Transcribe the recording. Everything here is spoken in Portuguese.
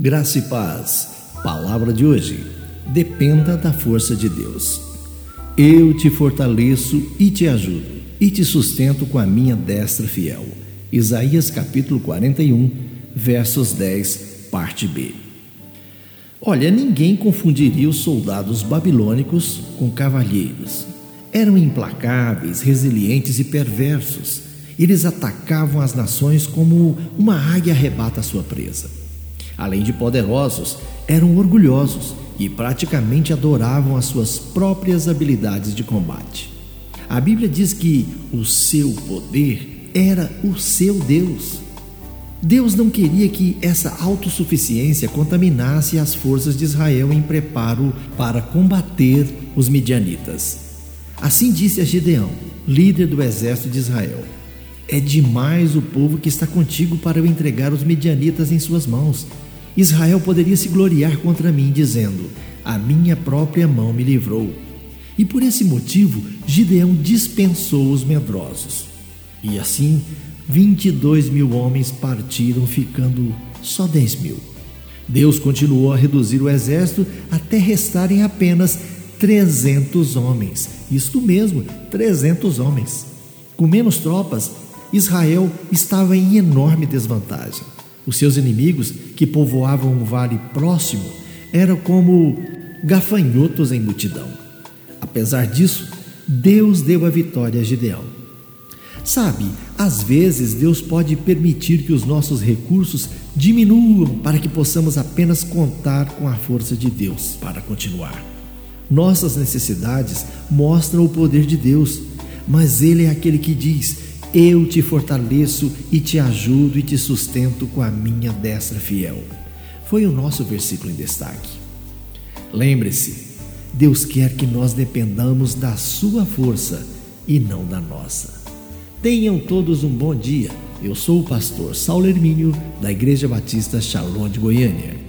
Graça e paz. Palavra de hoje. Dependa da força de Deus. Eu te fortaleço e te ajudo, e te sustento com a minha destra fiel. Isaías capítulo 41, versos 10, parte B. Olha, ninguém confundiria os soldados babilônicos com cavalheiros. Eram implacáveis, resilientes e perversos. Eles atacavam as nações como uma águia arrebata sua presa. Além de poderosos, eram orgulhosos e praticamente adoravam as suas próprias habilidades de combate. A Bíblia diz que o seu poder era o seu Deus. Deus não queria que essa autossuficiência contaminasse as forças de Israel em preparo para combater os midianitas. Assim disse a Gideão, líder do exército de Israel: É demais o povo que está contigo para eu entregar os midianitas em suas mãos. Israel poderia se gloriar contra mim, dizendo: A minha própria mão me livrou. E por esse motivo, Gideão dispensou os medrosos. E assim, 22 mil homens partiram, ficando só 10 mil. Deus continuou a reduzir o exército até restarem apenas 300 homens. Isto mesmo, 300 homens. Com menos tropas, Israel estava em enorme desvantagem. Os seus inimigos, que povoavam um vale próximo, eram como gafanhotos em multidão. Apesar disso, Deus deu a vitória a Gideão. Sabe, às vezes Deus pode permitir que os nossos recursos diminuam para que possamos apenas contar com a força de Deus para continuar. Nossas necessidades mostram o poder de Deus, mas Ele é aquele que diz: eu te fortaleço e te ajudo e te sustento com a minha destra fiel. Foi o nosso versículo em destaque. Lembre-se, Deus quer que nós dependamos da sua força e não da nossa. Tenham todos um bom dia. Eu sou o pastor Saulo Hermínio, da Igreja Batista Shalom de Goiânia.